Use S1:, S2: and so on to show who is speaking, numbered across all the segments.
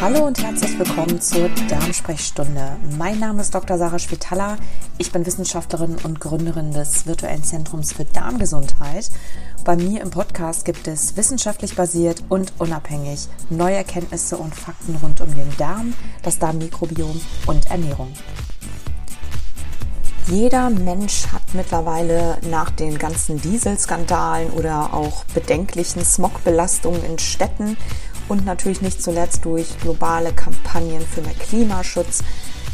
S1: Hallo und herzlich willkommen zur Darmsprechstunde. Mein Name ist Dr. Sarah Schwitala. Ich bin Wissenschaftlerin und Gründerin des virtuellen Zentrums für Darmgesundheit. Bei mir im Podcast gibt es wissenschaftlich basiert und unabhängig neue Erkenntnisse und Fakten rund um den Darm, das Darmmikrobiom und Ernährung. Jeder Mensch hat mittlerweile nach den ganzen Dieselskandalen oder auch bedenklichen Smogbelastungen in Städten und natürlich nicht zuletzt durch globale Kampagnen für mehr Klimaschutz.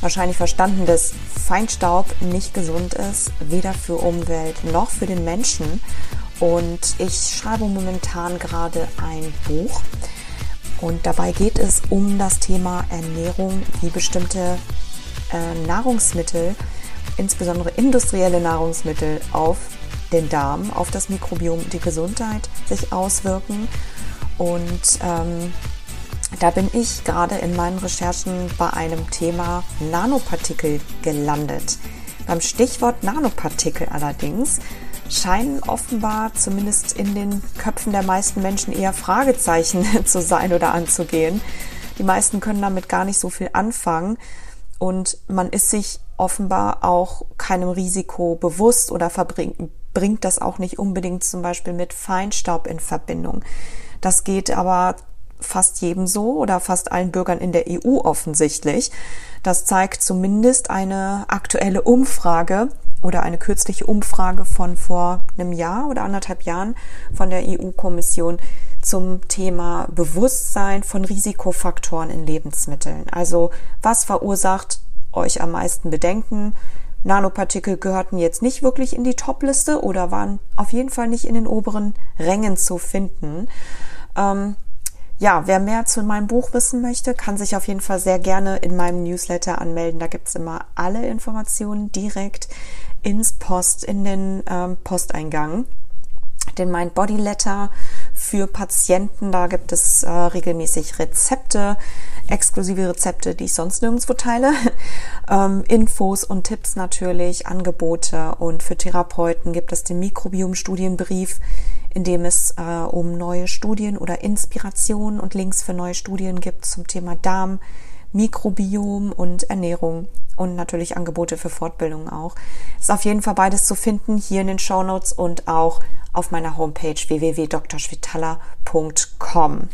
S1: Wahrscheinlich verstanden, dass Feinstaub nicht gesund ist, weder für Umwelt noch für den Menschen. Und ich schreibe momentan gerade ein Buch. Und dabei geht es um das Thema Ernährung, wie bestimmte äh, Nahrungsmittel, insbesondere industrielle Nahrungsmittel, auf den Darm, auf das Mikrobiom, die Gesundheit sich auswirken und ähm, da bin ich gerade in meinen Recherchen bei einem Thema Nanopartikel gelandet. Beim Stichwort Nanopartikel allerdings scheinen offenbar zumindest in den Köpfen der meisten Menschen eher Fragezeichen zu sein oder anzugehen. Die meisten können damit gar nicht so viel anfangen und man ist sich offenbar auch keinem Risiko bewusst oder bringt das auch nicht unbedingt zum Beispiel mit Feinstaub in Verbindung. Das geht aber fast jedem so oder fast allen Bürgern in der EU offensichtlich. Das zeigt zumindest eine aktuelle Umfrage oder eine kürzliche Umfrage von vor einem Jahr oder anderthalb Jahren von der EU-Kommission zum Thema Bewusstsein von Risikofaktoren in Lebensmitteln. Also was verursacht euch am meisten Bedenken? Nanopartikel gehörten jetzt nicht wirklich in die Top-Liste oder waren auf jeden Fall nicht in den oberen Rängen zu finden. Ähm, ja, wer mehr zu meinem Buch wissen möchte, kann sich auf jeden Fall sehr gerne in meinem Newsletter anmelden. Da gibt's immer alle Informationen direkt ins Post, in den ähm, Posteingang. Den Mind Body Letter für Patienten, da gibt es äh, regelmäßig Rezepte, exklusive Rezepte, die ich sonst nirgendwo teile. ähm, Infos und Tipps natürlich, Angebote und für Therapeuten gibt es den Mikrobiom-Studienbrief in dem es äh, um neue Studien oder Inspirationen und Links für neue Studien gibt zum Thema Darm, Mikrobiom und Ernährung und natürlich Angebote für Fortbildung auch. Ist auf jeden Fall beides zu finden hier in den Show Notes und auch auf meiner Homepage www.drschwitala.com.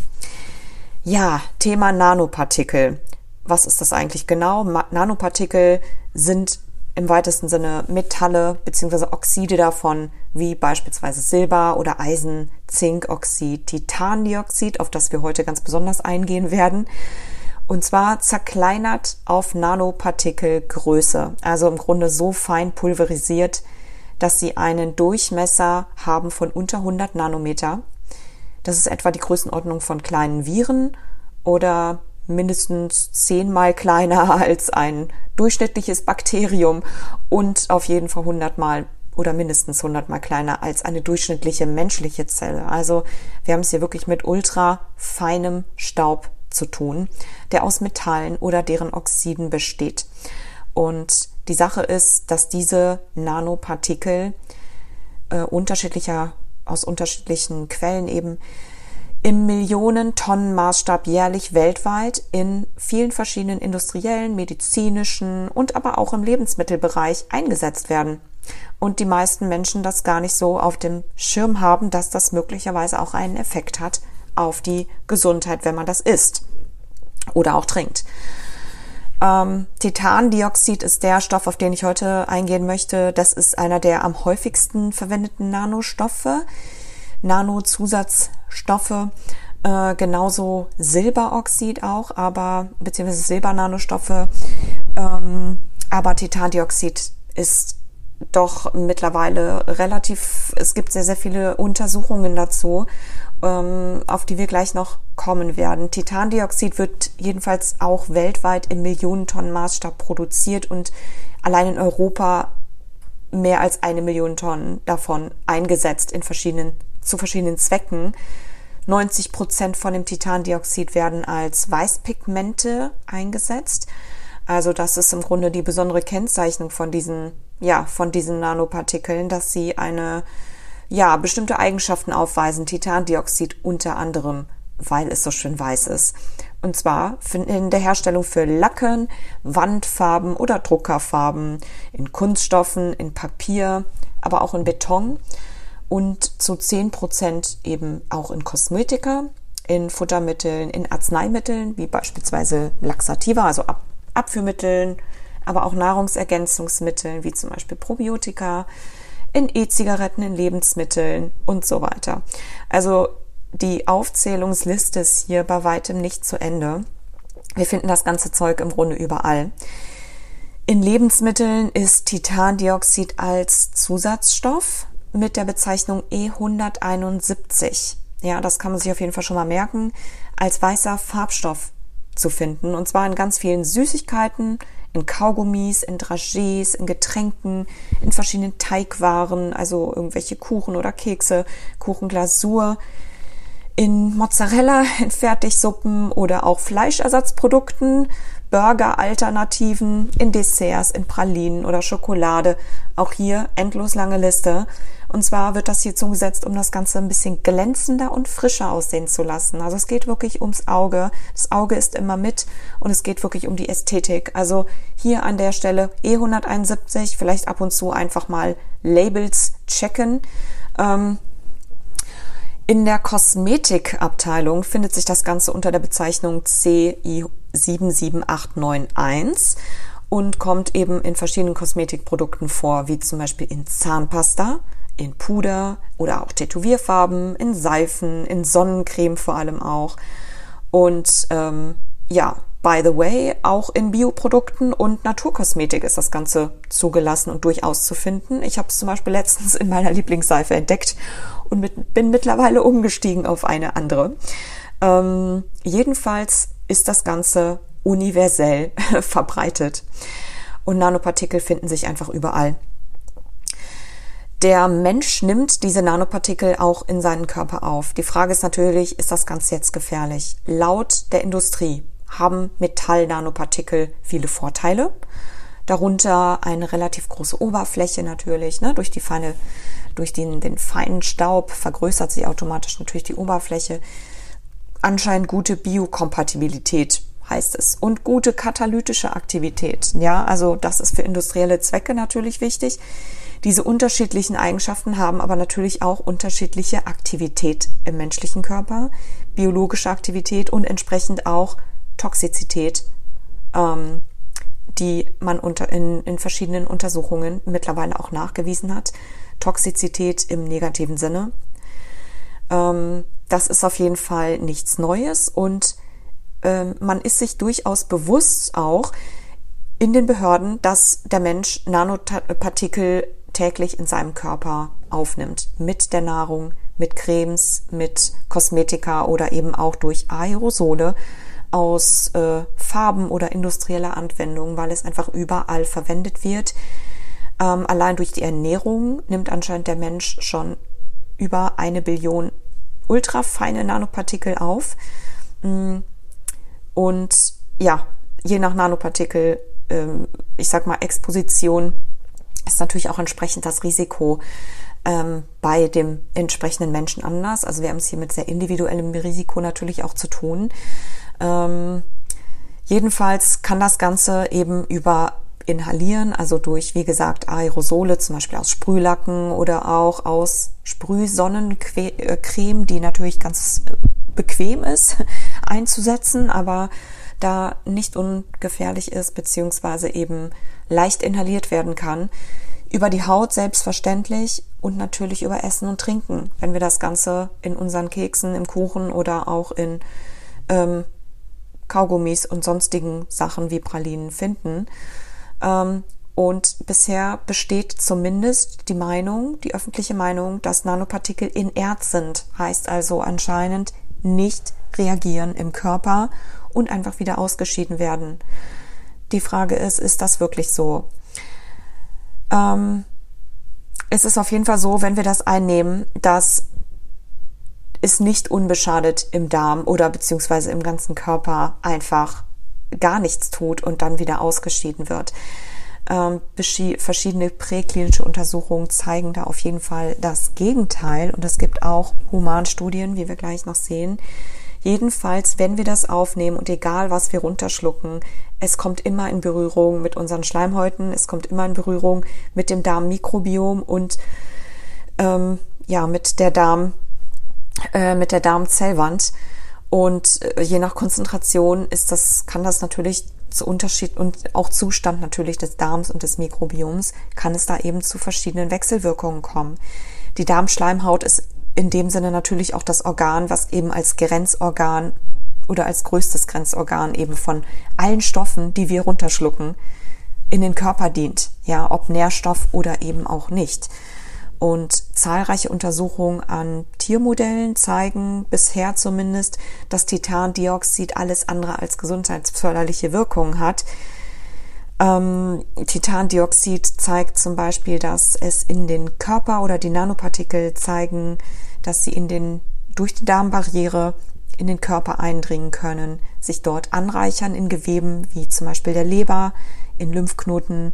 S1: Ja, Thema Nanopartikel. Was ist das eigentlich genau? Nanopartikel sind im weitesten Sinne Metalle bzw. Oxide davon, wie beispielsweise Silber oder Eisen, Zinkoxid, Titandioxid, auf das wir heute ganz besonders eingehen werden. Und zwar zerkleinert auf Nanopartikelgröße, also im Grunde so fein pulverisiert, dass sie einen Durchmesser haben von unter 100 Nanometer. Das ist etwa die Größenordnung von kleinen Viren oder mindestens zehnmal kleiner als ein durchschnittliches Bakterium und auf jeden Fall hundertmal oder mindestens hundertmal kleiner als eine durchschnittliche menschliche Zelle. Also wir haben es hier wirklich mit ultra feinem Staub zu tun, der aus Metallen oder deren Oxiden besteht. Und die Sache ist, dass diese Nanopartikel äh, unterschiedlicher aus unterschiedlichen Quellen eben im Millionen-Tonnen-Maßstab jährlich weltweit in vielen verschiedenen industriellen, medizinischen und aber auch im Lebensmittelbereich eingesetzt werden. Und die meisten Menschen das gar nicht so auf dem Schirm haben, dass das möglicherweise auch einen Effekt hat auf die Gesundheit, wenn man das isst oder auch trinkt. Ähm, Titandioxid ist der Stoff, auf den ich heute eingehen möchte. Das ist einer der am häufigsten verwendeten Nanostoffe. Nanozusatzstoffe, äh, genauso Silberoxid auch, aber beziehungsweise Silbernanostoffe, ähm, aber Titandioxid ist doch mittlerweile relativ, es gibt sehr, sehr viele Untersuchungen dazu, auf die wir gleich noch kommen werden. Titandioxid wird jedenfalls auch weltweit im Millionentonnen Maßstab produziert und allein in Europa mehr als eine Million Tonnen davon eingesetzt in verschiedenen zu verschiedenen Zwecken. 90 Prozent von dem Titandioxid werden als Weißpigmente eingesetzt. Also das ist im Grunde die besondere Kennzeichnung von diesen, ja, von diesen Nanopartikeln, dass sie eine, ja, bestimmte Eigenschaften aufweisen. Titandioxid unter anderem, weil es so schön weiß ist. Und zwar in der Herstellung für Lacken, Wandfarben oder Druckerfarben, in Kunststoffen, in Papier, aber auch in Beton und zu 10% eben auch in Kosmetika, in Futtermitteln, in Arzneimitteln, wie beispielsweise Laxativa, also Ab Abführmitteln, aber auch Nahrungsergänzungsmitteln, wie zum Beispiel Probiotika, in E-Zigaretten, in Lebensmitteln und so weiter. Also die Aufzählungsliste ist hier bei weitem nicht zu Ende. Wir finden das ganze Zeug im Grunde überall. In Lebensmitteln ist Titandioxid als Zusatzstoff mit der Bezeichnung E171. Ja, das kann man sich auf jeden Fall schon mal merken, als weißer Farbstoff zu finden. Und zwar in ganz vielen Süßigkeiten, in Kaugummis, in Dragés, in Getränken, in verschiedenen Teigwaren, also irgendwelche Kuchen oder Kekse, Kuchenglasur, in Mozzarella, in Fertigsuppen oder auch Fleischersatzprodukten, Burger-Alternativen, in Desserts, in Pralinen oder Schokolade. Auch hier endlos lange Liste. Und zwar wird das hier zugesetzt, um das Ganze ein bisschen glänzender und frischer aussehen zu lassen. Also es geht wirklich ums Auge. Das Auge ist immer mit und es geht wirklich um die Ästhetik. Also hier an der Stelle E171, vielleicht ab und zu einfach mal Labels checken. Ähm, in der Kosmetikabteilung findet sich das Ganze unter der Bezeichnung CI77891 und kommt eben in verschiedenen Kosmetikprodukten vor, wie zum Beispiel in Zahnpasta, in Puder oder auch Tätowierfarben, in Seifen, in Sonnencreme vor allem auch. Und ähm, ja, by the way, auch in Bioprodukten und Naturkosmetik ist das Ganze zugelassen und durchaus zu finden. Ich habe es zum Beispiel letztens in meiner Lieblingsseife entdeckt und mit, bin mittlerweile umgestiegen auf eine andere. Ähm, jedenfalls ist das Ganze universell verbreitet und Nanopartikel finden sich einfach überall. Der Mensch nimmt diese Nanopartikel auch in seinen Körper auf. Die Frage ist natürlich, ist das Ganze jetzt gefährlich? Laut der Industrie haben Metall-Nanopartikel viele Vorteile. Darunter eine relativ große Oberfläche natürlich, ne, durch die feine, durch den, den feinen Staub vergrößert sich automatisch natürlich die Oberfläche. Anscheinend gute Biokompatibilität heißt es und gute katalytische Aktivität. Ja, also das ist für industrielle Zwecke natürlich wichtig. Diese unterschiedlichen Eigenschaften haben aber natürlich auch unterschiedliche Aktivität im menschlichen Körper, biologische Aktivität und entsprechend auch Toxizität, ähm, die man unter, in, in verschiedenen Untersuchungen mittlerweile auch nachgewiesen hat. Toxizität im negativen Sinne. Ähm, das ist auf jeden Fall nichts Neues und ähm, man ist sich durchaus bewusst auch in den Behörden, dass der Mensch Nanopartikel täglich in seinem Körper aufnimmt. Mit der Nahrung, mit Cremes, mit Kosmetika oder eben auch durch Aerosole aus äh, Farben oder industrieller Anwendung, weil es einfach überall verwendet wird. Ähm, allein durch die Ernährung nimmt anscheinend der Mensch schon über eine Billion ultrafeine Nanopartikel auf. Mm, und ja, je nach Nanopartikel, ähm, ich sag mal, Exposition ist natürlich auch entsprechend das Risiko ähm, bei dem entsprechenden Menschen anders. Also wir haben es hier mit sehr individuellem Risiko natürlich auch zu tun. Ähm, jedenfalls kann das Ganze eben über Inhalieren, also durch, wie gesagt, Aerosole, zum Beispiel aus Sprühlacken oder auch aus Sprühsonnencreme, die natürlich ganz bequem ist, einzusetzen, aber da nicht ungefährlich ist, beziehungsweise eben leicht inhaliert werden kann. Über die Haut selbstverständlich und natürlich über Essen und Trinken, wenn wir das Ganze in unseren Keksen, im Kuchen oder auch in ähm, Kaugummis und sonstigen Sachen wie Pralinen finden. Ähm, und bisher besteht zumindest die Meinung, die öffentliche Meinung, dass Nanopartikel inert sind, heißt also anscheinend nicht reagieren im Körper und einfach wieder ausgeschieden werden. Die Frage ist, ist das wirklich so? Ähm, es ist auf jeden Fall so, wenn wir das einnehmen, dass ist nicht unbeschadet im Darm oder beziehungsweise im ganzen Körper einfach gar nichts tut und dann wieder ausgeschieden wird. Ähm, verschiedene präklinische Untersuchungen zeigen da auf jeden Fall das Gegenteil und es gibt auch Humanstudien, wie wir gleich noch sehen, Jedenfalls, wenn wir das aufnehmen und egal was wir runterschlucken, es kommt immer in Berührung mit unseren Schleimhäuten, es kommt immer in Berührung mit dem Darmmikrobiom und ähm, ja, mit der Darm, äh, mit der Darmzellwand. Und äh, je nach Konzentration ist das, kann das natürlich zu Unterschied und auch Zustand natürlich des Darms und des Mikrobioms, kann es da eben zu verschiedenen Wechselwirkungen kommen. Die Darmschleimhaut ist in dem Sinne natürlich auch das Organ, was eben als Grenzorgan oder als größtes Grenzorgan eben von allen Stoffen, die wir runterschlucken, in den Körper dient. Ja, ob Nährstoff oder eben auch nicht. Und zahlreiche Untersuchungen an Tiermodellen zeigen bisher zumindest, dass Titandioxid alles andere als gesundheitsförderliche Wirkungen hat. Ähm, Titandioxid zeigt zum Beispiel, dass es in den Körper oder die Nanopartikel zeigen, dass sie in den, durch die Darmbarriere in den Körper eindringen können, sich dort anreichern in Geweben wie zum Beispiel der Leber, in Lymphknoten,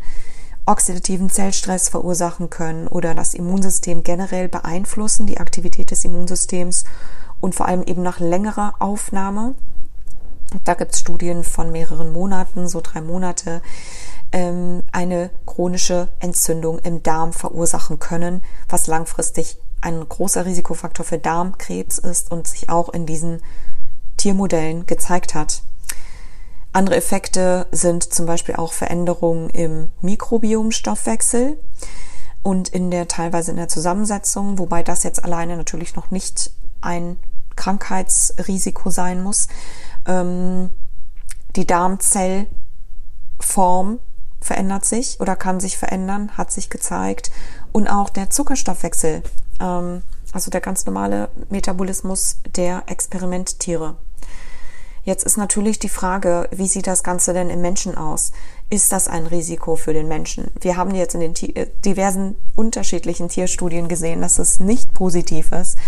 S1: oxidativen Zellstress verursachen können oder das Immunsystem generell beeinflussen, die Aktivität des Immunsystems und vor allem eben nach längerer Aufnahme. Da gibt es Studien von mehreren Monaten, so drei Monate, ähm, eine chronische Entzündung im Darm verursachen können, was langfristig ein großer Risikofaktor für Darmkrebs ist und sich auch in diesen Tiermodellen gezeigt hat. Andere Effekte sind zum Beispiel auch Veränderungen im Mikrobiomstoffwechsel und in der teilweise in der Zusammensetzung, wobei das jetzt alleine natürlich noch nicht ein Krankheitsrisiko sein muss. Ähm, die Darmzellform verändert sich oder kann sich verändern, hat sich gezeigt. Und auch der Zuckerstoffwechsel, ähm, also der ganz normale Metabolismus der Experimenttiere Jetzt ist natürlich die Frage, wie sieht das Ganze denn im Menschen aus? Ist das ein Risiko für den Menschen? Wir haben jetzt in den äh, diversen unterschiedlichen Tierstudien gesehen, dass es nicht positiv ist.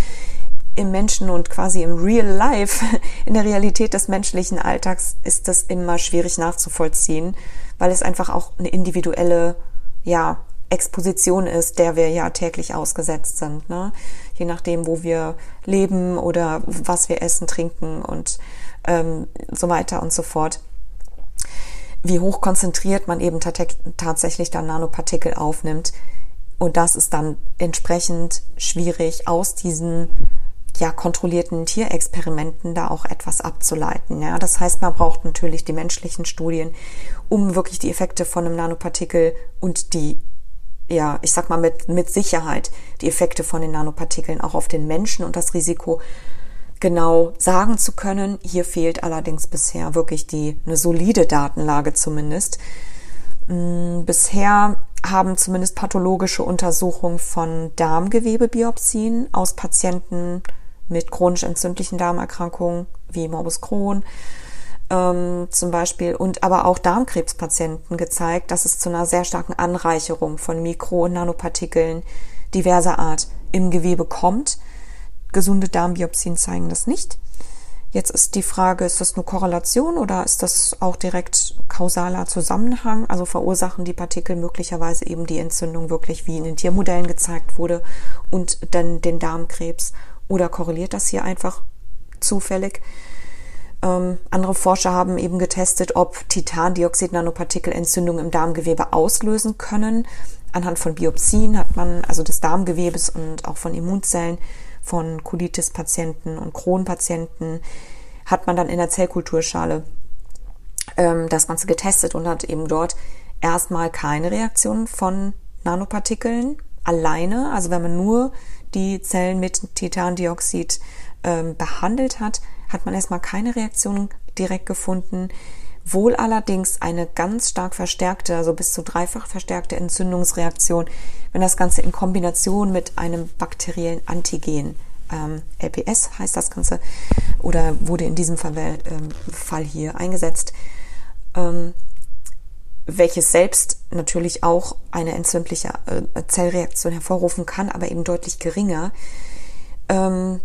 S1: Im Menschen und quasi im Real Life, in der Realität des menschlichen Alltags ist das immer schwierig nachzuvollziehen, weil es einfach auch eine individuelle, ja, Exposition ist, der wir ja täglich ausgesetzt sind. Ne? Je nachdem, wo wir leben oder was wir essen, trinken und ähm, so weiter und so fort. Wie hoch konzentriert man eben tatsächlich dann Nanopartikel aufnimmt. Und das ist dann entsprechend schwierig aus diesen ja, kontrollierten Tierexperimenten da auch etwas abzuleiten. Ja, das heißt, man braucht natürlich die menschlichen Studien, um wirklich die Effekte von einem Nanopartikel und die, ja, ich sag mal mit, mit Sicherheit die Effekte von den Nanopartikeln auch auf den Menschen und das Risiko genau sagen zu können. Hier fehlt allerdings bisher wirklich die, eine solide Datenlage zumindest. Mm, bisher haben zumindest pathologische Untersuchungen von Darmgewebebiopsien aus Patienten mit chronisch entzündlichen Darmerkrankungen wie Morbus Crohn ähm, zum Beispiel und aber auch Darmkrebspatienten gezeigt, dass es zu einer sehr starken Anreicherung von Mikro- und Nanopartikeln diverser Art im Gewebe kommt Gesunde Darmbiopsien zeigen das nicht. Jetzt ist die Frage, ist das nur Korrelation oder ist das auch direkt kausaler Zusammenhang? Also verursachen die Partikel möglicherweise eben die Entzündung wirklich, wie in den Tiermodellen gezeigt wurde, und dann den Darmkrebs? Oder korreliert das hier einfach zufällig? Ähm, andere Forscher haben eben getestet, ob Titandioxid-Nanopartikel Entzündungen im Darmgewebe auslösen können. Anhand von Biopsien hat man, also des Darmgewebes und auch von Immunzellen, von Colitis-Patienten und Crohn-Patienten hat man dann in der Zellkulturschale ähm, das Ganze getestet und hat eben dort erstmal keine Reaktion von Nanopartikeln alleine, also wenn man nur die Zellen mit Titandioxid ähm, behandelt hat, hat man erstmal keine Reaktion direkt gefunden. Wohl allerdings eine ganz stark verstärkte, also bis zu dreifach verstärkte Entzündungsreaktion, wenn das Ganze in Kombination mit einem bakteriellen Antigen, ähm, LPS heißt das Ganze, oder wurde in diesem Fall, ähm, Fall hier eingesetzt, ähm, welches selbst natürlich auch eine entzündliche äh, Zellreaktion hervorrufen kann, aber eben deutlich geringer. Ähm,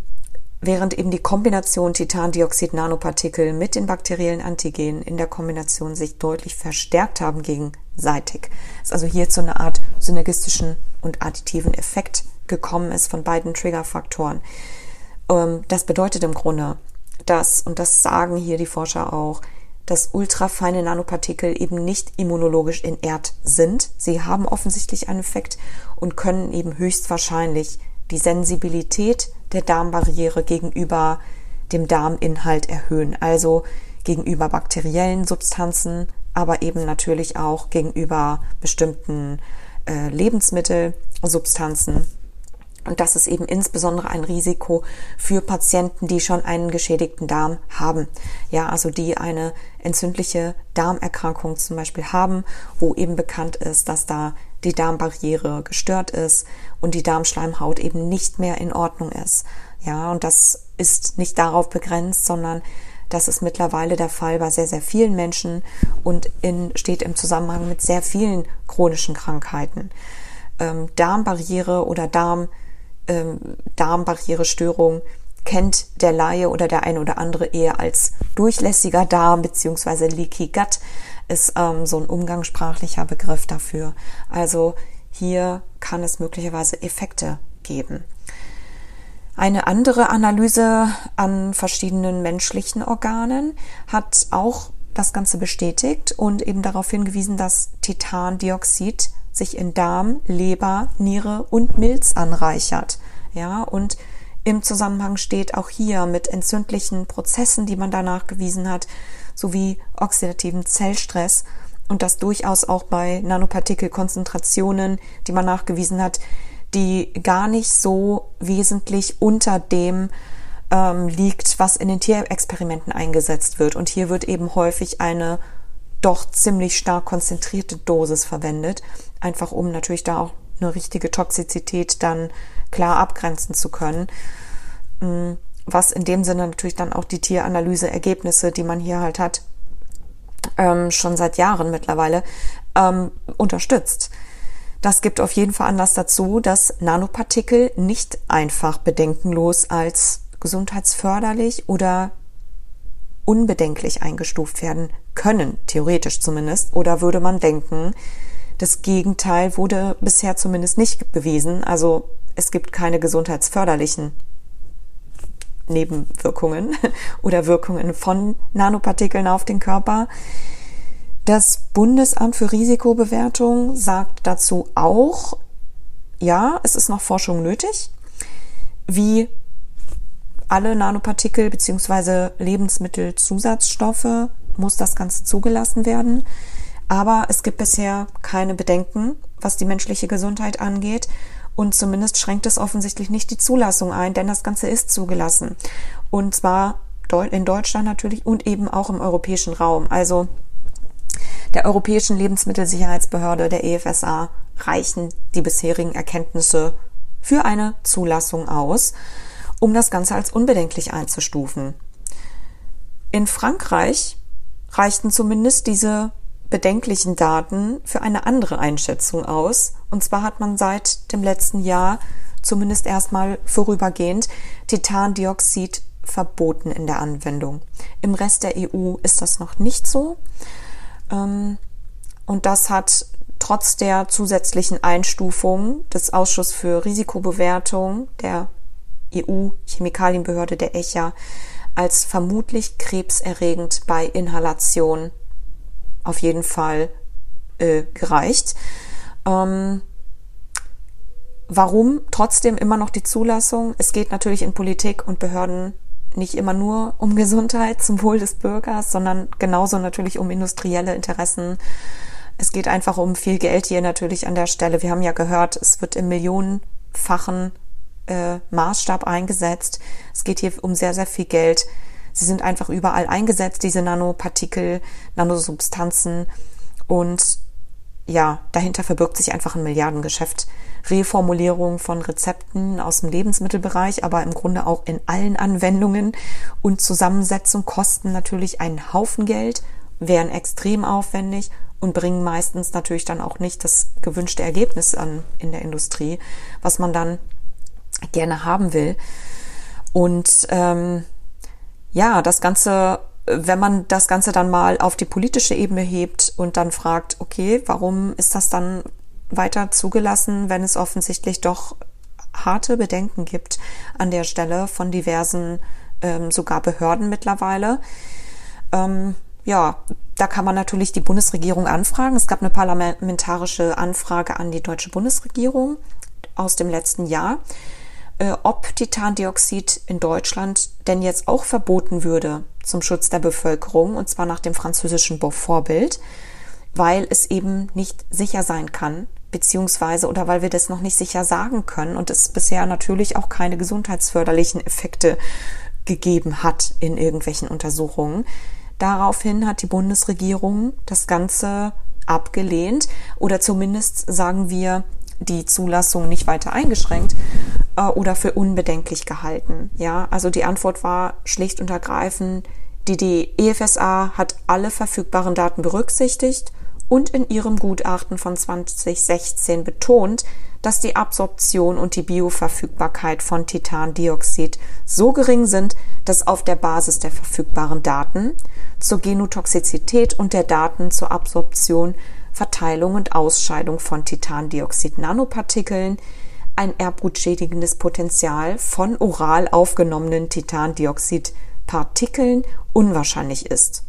S1: während eben die Kombination Titandioxid-Nanopartikel mit den bakteriellen Antigenen in der Kombination sich deutlich verstärkt haben gegenseitig. Es also hier zu einer Art synergistischen und additiven Effekt gekommen ist von beiden Triggerfaktoren. Ähm, das bedeutet im Grunde, dass, und das sagen hier die Forscher auch, dass ultrafeine Nanopartikel eben nicht immunologisch inert sind. Sie haben offensichtlich einen Effekt und können eben höchstwahrscheinlich die Sensibilität der Darmbarriere gegenüber dem Darminhalt erhöhen, also gegenüber bakteriellen Substanzen, aber eben natürlich auch gegenüber bestimmten äh, Lebensmittelsubstanzen. Und das ist eben insbesondere ein Risiko für Patienten, die schon einen geschädigten Darm haben. Ja, also die eine entzündliche Darmerkrankung zum Beispiel haben, wo eben bekannt ist, dass da die Darmbarriere gestört ist und die Darmschleimhaut eben nicht mehr in Ordnung ist. Ja, und das ist nicht darauf begrenzt, sondern das ist mittlerweile der Fall bei sehr, sehr vielen Menschen und in, steht im Zusammenhang mit sehr vielen chronischen Krankheiten. Ähm, Darmbarriere oder Darm, ähm, Darmbarrierestörung kennt der Laie oder der eine oder andere eher als durchlässiger Darm beziehungsweise Leaky Gut ist ähm, so ein umgangssprachlicher Begriff dafür. Also hier kann es möglicherweise Effekte geben. Eine andere Analyse an verschiedenen menschlichen Organen hat auch das Ganze bestätigt und eben darauf hingewiesen, dass Titandioxid sich in Darm, Leber, Niere und Milz anreichert. Ja, und im Zusammenhang steht auch hier mit entzündlichen Prozessen, die man danach gewiesen hat, sowie oxidativen Zellstress und das durchaus auch bei Nanopartikelkonzentrationen, die man nachgewiesen hat, die gar nicht so wesentlich unter dem ähm, liegt, was in den Tierexperimenten eingesetzt wird. Und hier wird eben häufig eine doch ziemlich stark konzentrierte Dosis verwendet, einfach um natürlich da auch eine richtige Toxizität dann klar abgrenzen zu können. Mm, was in dem Sinne natürlich dann auch die Tieranalyse-Ergebnisse, die man hier halt hat, ähm, schon seit Jahren mittlerweile ähm, unterstützt. Das gibt auf jeden Fall Anlass dazu, dass Nanopartikel nicht einfach bedenkenlos als gesundheitsförderlich oder unbedenklich eingestuft werden können, theoretisch zumindest. Oder würde man denken, das Gegenteil wurde bisher zumindest nicht bewiesen. Also es gibt keine gesundheitsförderlichen Nebenwirkungen oder Wirkungen von Nanopartikeln auf den Körper. Das Bundesamt für Risikobewertung sagt dazu auch, ja, es ist noch Forschung nötig, wie alle Nanopartikel bzw. Lebensmittelzusatzstoffe muss das Ganze zugelassen werden. Aber es gibt bisher keine Bedenken, was die menschliche Gesundheit angeht. Und zumindest schränkt es offensichtlich nicht die Zulassung ein, denn das Ganze ist zugelassen. Und zwar in Deutschland natürlich und eben auch im europäischen Raum. Also der Europäischen Lebensmittelsicherheitsbehörde, der EFSA, reichen die bisherigen Erkenntnisse für eine Zulassung aus, um das Ganze als unbedenklich einzustufen. In Frankreich reichten zumindest diese bedenklichen Daten für eine andere Einschätzung aus. Und zwar hat man seit dem letzten Jahr zumindest erstmal vorübergehend Titandioxid verboten in der Anwendung. Im Rest der EU ist das noch nicht so. Ähm, und das hat trotz der zusätzlichen Einstufung des Ausschusses für Risikobewertung der EU-Chemikalienbehörde der ECHA als vermutlich krebserregend bei Inhalation auf jeden Fall äh, gereicht. Ähm, warum trotzdem immer noch die Zulassung? Es geht natürlich in Politik und Behörden nicht immer nur um Gesundheit zum Wohl des Bürgers, sondern genauso natürlich um industrielle Interessen. Es geht einfach um viel Geld hier natürlich an der Stelle. Wir haben ja gehört, es wird im millionenfachen äh, Maßstab eingesetzt. Es geht hier um sehr, sehr viel Geld. Sie sind einfach überall eingesetzt, diese Nanopartikel, Nanosubstanzen. Und ja, dahinter verbirgt sich einfach ein Milliardengeschäft. Reformulierung von Rezepten aus dem Lebensmittelbereich, aber im Grunde auch in allen Anwendungen und Zusammensetzung kosten natürlich einen Haufen Geld, wären extrem aufwendig und bringen meistens natürlich dann auch nicht das gewünschte Ergebnis an in der Industrie, was man dann gerne haben will. Und ähm, ja, das Ganze wenn man das Ganze dann mal auf die politische Ebene hebt und dann fragt, okay, warum ist das dann weiter zugelassen, wenn es offensichtlich doch harte Bedenken gibt an der Stelle von diversen ähm, sogar Behörden mittlerweile. Ähm, ja, da kann man natürlich die Bundesregierung anfragen. Es gab eine parlamentarische Anfrage an die deutsche Bundesregierung aus dem letzten Jahr, ob Titandioxid in Deutschland denn jetzt auch verboten würde zum Schutz der Bevölkerung, und zwar nach dem französischen Vorbild, weil es eben nicht sicher sein kann, beziehungsweise oder weil wir das noch nicht sicher sagen können und es bisher natürlich auch keine gesundheitsförderlichen Effekte gegeben hat in irgendwelchen Untersuchungen. Daraufhin hat die Bundesregierung das Ganze abgelehnt oder zumindest sagen wir die Zulassung nicht weiter eingeschränkt äh, oder für unbedenklich gehalten. Ja, also die Antwort war schlicht und ergreifend, die, die EFSA hat alle verfügbaren Daten berücksichtigt und in ihrem Gutachten von 2016 betont, dass die Absorption und die Bioverfügbarkeit von Titandioxid so gering sind, dass auf der Basis der verfügbaren Daten zur Genotoxizität und der Daten zur Absorption, Verteilung und Ausscheidung von Titandioxid-Nanopartikeln ein erbgutschädigendes Potenzial von oral aufgenommenen Titandioxid-Partikeln unwahrscheinlich ist.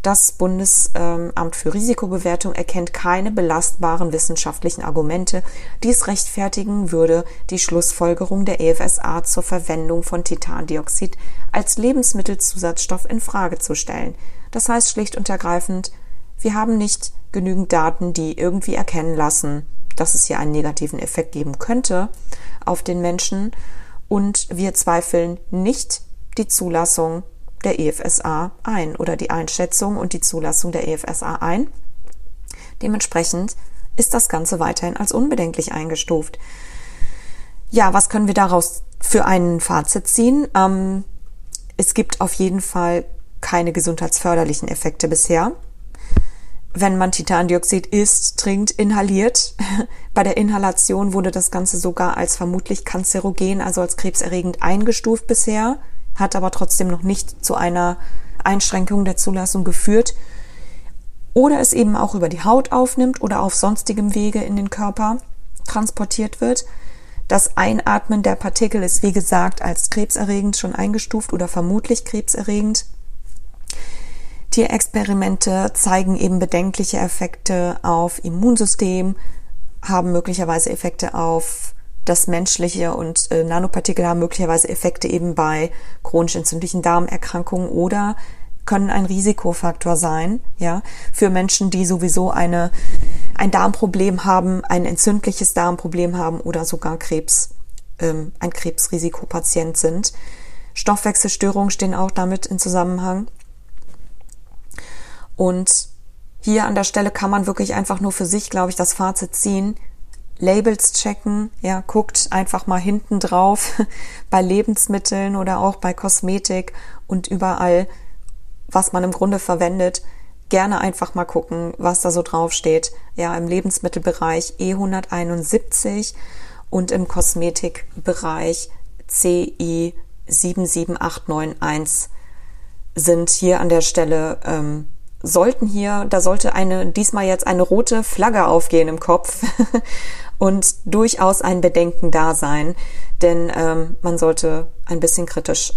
S1: Das Bundesamt für Risikobewertung erkennt keine belastbaren wissenschaftlichen Argumente, die es rechtfertigen würde, die Schlussfolgerung der EFSA zur Verwendung von Titandioxid als Lebensmittelzusatzstoff in Frage zu stellen. Das heißt schlicht und ergreifend, wir haben nicht genügend Daten, die irgendwie erkennen lassen, dass es hier einen negativen Effekt geben könnte auf den Menschen und wir zweifeln nicht die Zulassung der EFSA ein oder die Einschätzung und die Zulassung der EFSA ein. Dementsprechend ist das Ganze weiterhin als unbedenklich eingestuft. Ja, was können wir daraus für ein Fazit ziehen? Ähm, es gibt auf jeden Fall keine gesundheitsförderlichen Effekte bisher. Wenn man Titandioxid isst, trinkt, inhaliert. Bei der Inhalation wurde das Ganze sogar als vermutlich kanzerogen, also als krebserregend eingestuft bisher hat aber trotzdem noch nicht zu einer Einschränkung der Zulassung geführt oder es eben auch über die Haut aufnimmt oder auf sonstigem Wege in den Körper transportiert wird. Das Einatmen der Partikel ist, wie gesagt, als krebserregend schon eingestuft oder vermutlich krebserregend. Tierexperimente zeigen eben bedenkliche Effekte auf Immunsystem, haben möglicherweise Effekte auf das menschliche und äh, Nanopartikel haben möglicherweise Effekte eben bei chronisch entzündlichen Darmerkrankungen oder können ein Risikofaktor sein, ja, für Menschen, die sowieso eine, ein Darmproblem haben, ein entzündliches Darmproblem haben oder sogar Krebs, ähm, ein Krebsrisikopatient sind. Stoffwechselstörungen stehen auch damit in Zusammenhang. Und hier an der Stelle kann man wirklich einfach nur für sich, glaube ich, das Fazit ziehen. Labels checken, ja, guckt einfach mal hinten drauf bei Lebensmitteln oder auch bei Kosmetik und überall, was man im Grunde verwendet, gerne einfach mal gucken, was da so drauf steht. Ja, im Lebensmittelbereich E171 und im Kosmetikbereich CI 77891 sind hier an der Stelle ähm, sollten hier, da sollte eine, diesmal jetzt eine rote Flagge aufgehen im Kopf und durchaus ein Bedenken da sein, denn ähm, man sollte ein bisschen kritisch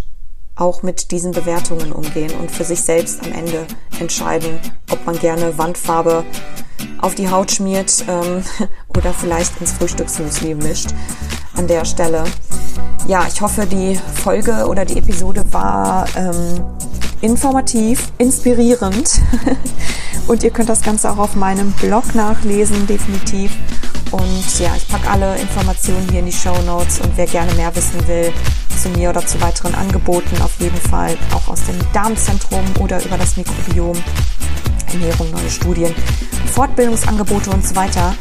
S1: auch mit diesen Bewertungen umgehen und für sich selbst am Ende entscheiden, ob man gerne Wandfarbe auf die Haut schmiert ähm, oder vielleicht ins Frühstücksmüsli mischt an der Stelle. Ja, ich hoffe, die Folge oder die Episode war ähm, informativ, inspirierend und ihr könnt das Ganze auch auf meinem Blog nachlesen, definitiv. Und ja, ich packe alle Informationen hier in die Show Notes und wer gerne mehr wissen will zu mir oder zu weiteren Angeboten, auf jeden Fall auch aus dem Darmzentrum oder über das Mikrobiom, Ernährung, neue Studien, Fortbildungsangebote und so weiter.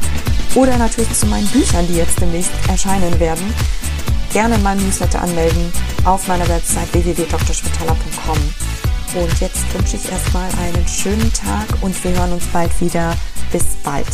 S1: Oder natürlich zu meinen Büchern, die jetzt demnächst erscheinen werden. Gerne in meinem Newsletter anmelden auf meiner Website www.drschwitaler.com. Und jetzt wünsche ich erstmal einen schönen Tag und wir hören uns bald wieder. Bis bald.